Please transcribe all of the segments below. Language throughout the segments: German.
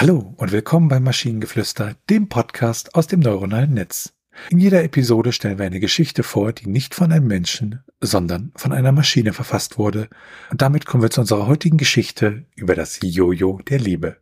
Hallo und willkommen beim Maschinengeflüster, dem Podcast aus dem neuronalen Netz. In jeder Episode stellen wir eine Geschichte vor, die nicht von einem Menschen, sondern von einer Maschine verfasst wurde. Und damit kommen wir zu unserer heutigen Geschichte über das Jojo der Liebe.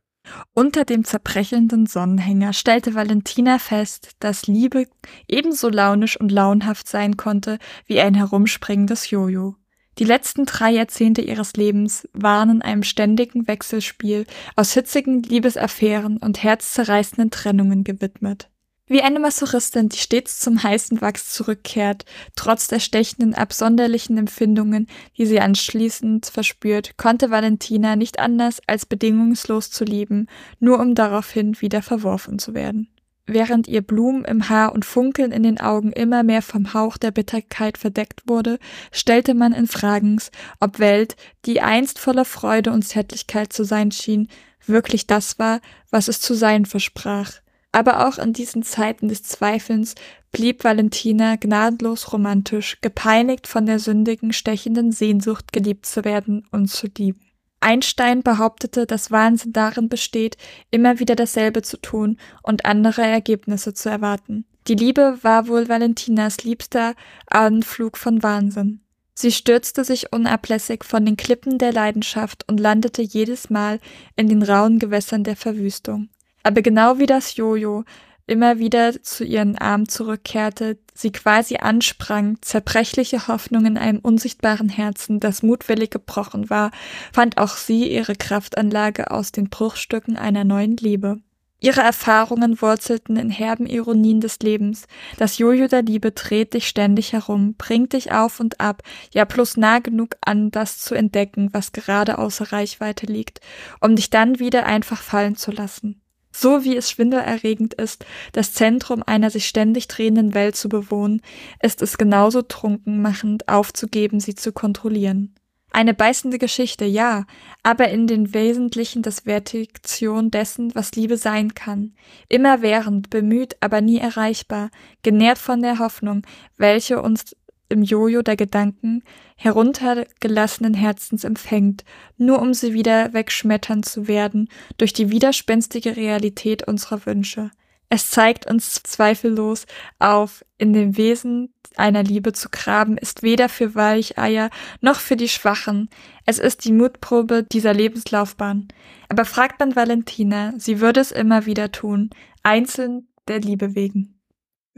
Unter dem zerbrechenden Sonnenhänger stellte Valentina fest, dass Liebe ebenso launisch und launhaft sein konnte wie ein herumspringendes Jojo. Die letzten drei Jahrzehnte ihres Lebens waren in einem ständigen Wechselspiel aus hitzigen Liebesaffären und herzzerreißenden Trennungen gewidmet. Wie eine Masochistin, die stets zum heißen Wachs zurückkehrt, trotz der stechenden, absonderlichen Empfindungen, die sie anschließend verspürt, konnte Valentina nicht anders als bedingungslos zu lieben, nur um daraufhin wieder verworfen zu werden. Während ihr Blumen im Haar und Funkeln in den Augen immer mehr vom Hauch der Bitterkeit verdeckt wurde, stellte man in Fragens, ob Welt, die einst voller Freude und Zärtlichkeit zu sein schien, wirklich das war, was es zu sein versprach. Aber auch in diesen Zeiten des Zweifelns blieb Valentina gnadenlos romantisch, gepeinigt von der sündigen, stechenden Sehnsucht, geliebt zu werden und zu lieben. Einstein behauptete, dass Wahnsinn darin besteht, immer wieder dasselbe zu tun und andere Ergebnisse zu erwarten. Die Liebe war wohl Valentinas liebster Anflug von Wahnsinn. Sie stürzte sich unablässig von den Klippen der Leidenschaft und landete jedes Mal in den rauen Gewässern der Verwüstung. Aber genau wie das Jojo immer wieder zu ihren Armen zurückkehrte, sie quasi ansprang, zerbrechliche Hoffnung in einem unsichtbaren Herzen, das mutwillig gebrochen war, fand auch sie ihre Kraftanlage aus den Bruchstücken einer neuen Liebe. Ihre Erfahrungen wurzelten in herben Ironien des Lebens. Das Jojo der Liebe dreht dich ständig herum, bringt dich auf und ab, ja bloß nah genug an, das zu entdecken, was gerade außer Reichweite liegt, um dich dann wieder einfach fallen zu lassen. So wie es schwindelerregend ist, das Zentrum einer sich ständig drehenden Welt zu bewohnen, ist es genauso trunkenmachend aufzugeben, sie zu kontrollieren. Eine beißende Geschichte, ja, aber in den Wesentlichen das Vertiktion dessen, was Liebe sein kann. Immerwährend, bemüht, aber nie erreichbar, genährt von der Hoffnung, welche uns im Jojo der Gedanken heruntergelassenen Herzens empfängt, nur um sie wieder wegschmettern zu werden durch die widerspenstige Realität unserer Wünsche. Es zeigt uns zweifellos auf, in dem Wesen einer Liebe zu graben, ist weder für Weicheier noch für die Schwachen. Es ist die Mutprobe dieser Lebenslaufbahn. Aber fragt man Valentina, sie würde es immer wieder tun, einzeln der Liebe wegen.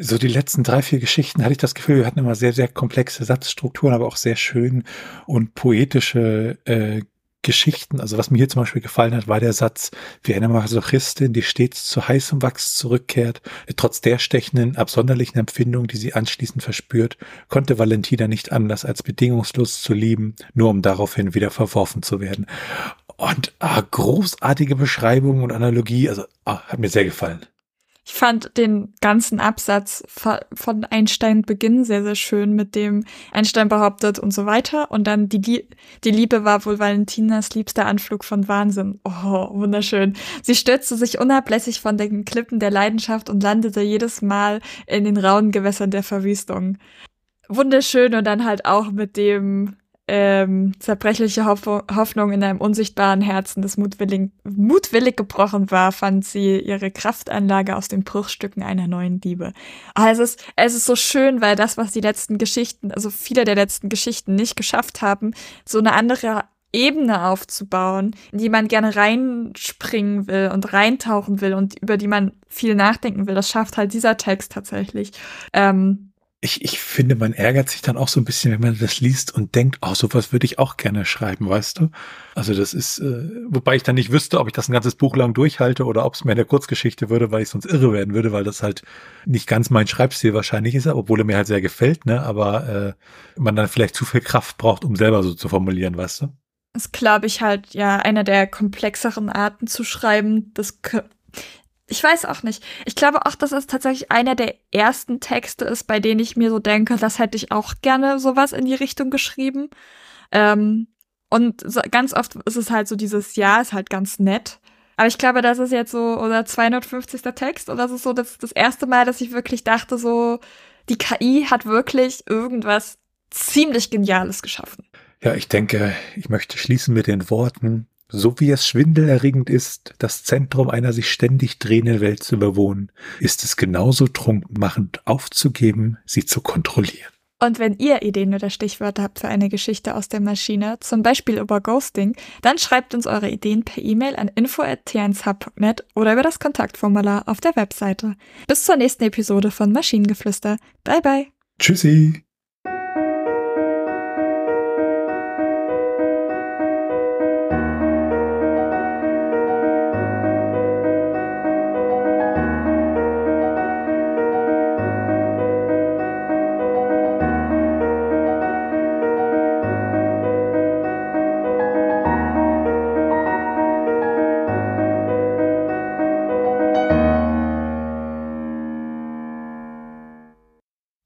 So die letzten drei, vier Geschichten hatte ich das Gefühl, wir hatten immer sehr, sehr komplexe Satzstrukturen, aber auch sehr schön und poetische äh, Geschichten. Also was mir hier zum Beispiel gefallen hat, war der Satz, wie eine Masochistin, die stets zu heißem Wachs zurückkehrt, trotz der stechenden, absonderlichen Empfindung, die sie anschließend verspürt, konnte Valentina nicht anders als bedingungslos zu lieben, nur um daraufhin wieder verworfen zu werden. Und ah, großartige Beschreibung und Analogie, also ah, hat mir sehr gefallen. Ich fand den ganzen Absatz von Einstein Beginn sehr, sehr schön, mit dem Einstein behauptet und so weiter. Und dann die, die Liebe war wohl Valentinas liebster Anflug von Wahnsinn. Oh, wunderschön. Sie stürzte sich unablässig von den Klippen der Leidenschaft und landete jedes Mal in den rauen Gewässern der Verwüstung. Wunderschön und dann halt auch mit dem ähm, zerbrechliche Hoffnung in einem unsichtbaren Herzen, das mutwillig, mutwillig gebrochen war, fand sie ihre Kraftanlage aus den Bruchstücken einer neuen Liebe. Also es ist, es ist so schön, weil das, was die letzten Geschichten, also viele der letzten Geschichten nicht geschafft haben, so eine andere Ebene aufzubauen, in die man gerne reinspringen will und reintauchen will und über die man viel nachdenken will. Das schafft halt dieser Text tatsächlich. Ähm, ich, ich finde, man ärgert sich dann auch so ein bisschen, wenn man das liest und denkt, oh, sowas würde ich auch gerne schreiben, weißt du? Also das ist, äh, wobei ich dann nicht wüsste, ob ich das ein ganzes Buch lang durchhalte oder ob es mir in der Kurzgeschichte würde, weil ich sonst irre werden würde, weil das halt nicht ganz mein Schreibstil wahrscheinlich ist, obwohl er mir halt sehr gefällt, ne? Aber äh, man dann vielleicht zu viel Kraft braucht, um selber so zu formulieren, weißt du? Das glaube ich, halt ja einer der komplexeren Arten zu schreiben. Das ich weiß auch nicht. Ich glaube auch, dass es tatsächlich einer der ersten Texte ist, bei denen ich mir so denke, das hätte ich auch gerne sowas in die Richtung geschrieben. Ähm, und so, ganz oft ist es halt so dieses Ja, ist halt ganz nett. Aber ich glaube, das ist jetzt so, oder 250. Text, oder das ist so das, das erste Mal, dass ich wirklich dachte, so, die KI hat wirklich irgendwas ziemlich Geniales geschaffen. Ja, ich denke, ich möchte schließen mit den Worten, So wie es schwindelerregend ist, das Zentrum einer sich ständig drehenden Welt zu überwohnen, ist es genauso trunkenmachend aufzugeben, sie zu kontrollieren. Und wenn ihr Ideen oder Stichwörter habt für eine Geschichte aus der Maschine, zum Beispiel über Ghosting, dann schreibt uns eure Ideen per E-Mail an info.t1hub.net oder über das Kontaktformular auf der Webseite. Bis zur nächsten Episode von Maschinengeflüster. Bye bye. Tschüssi.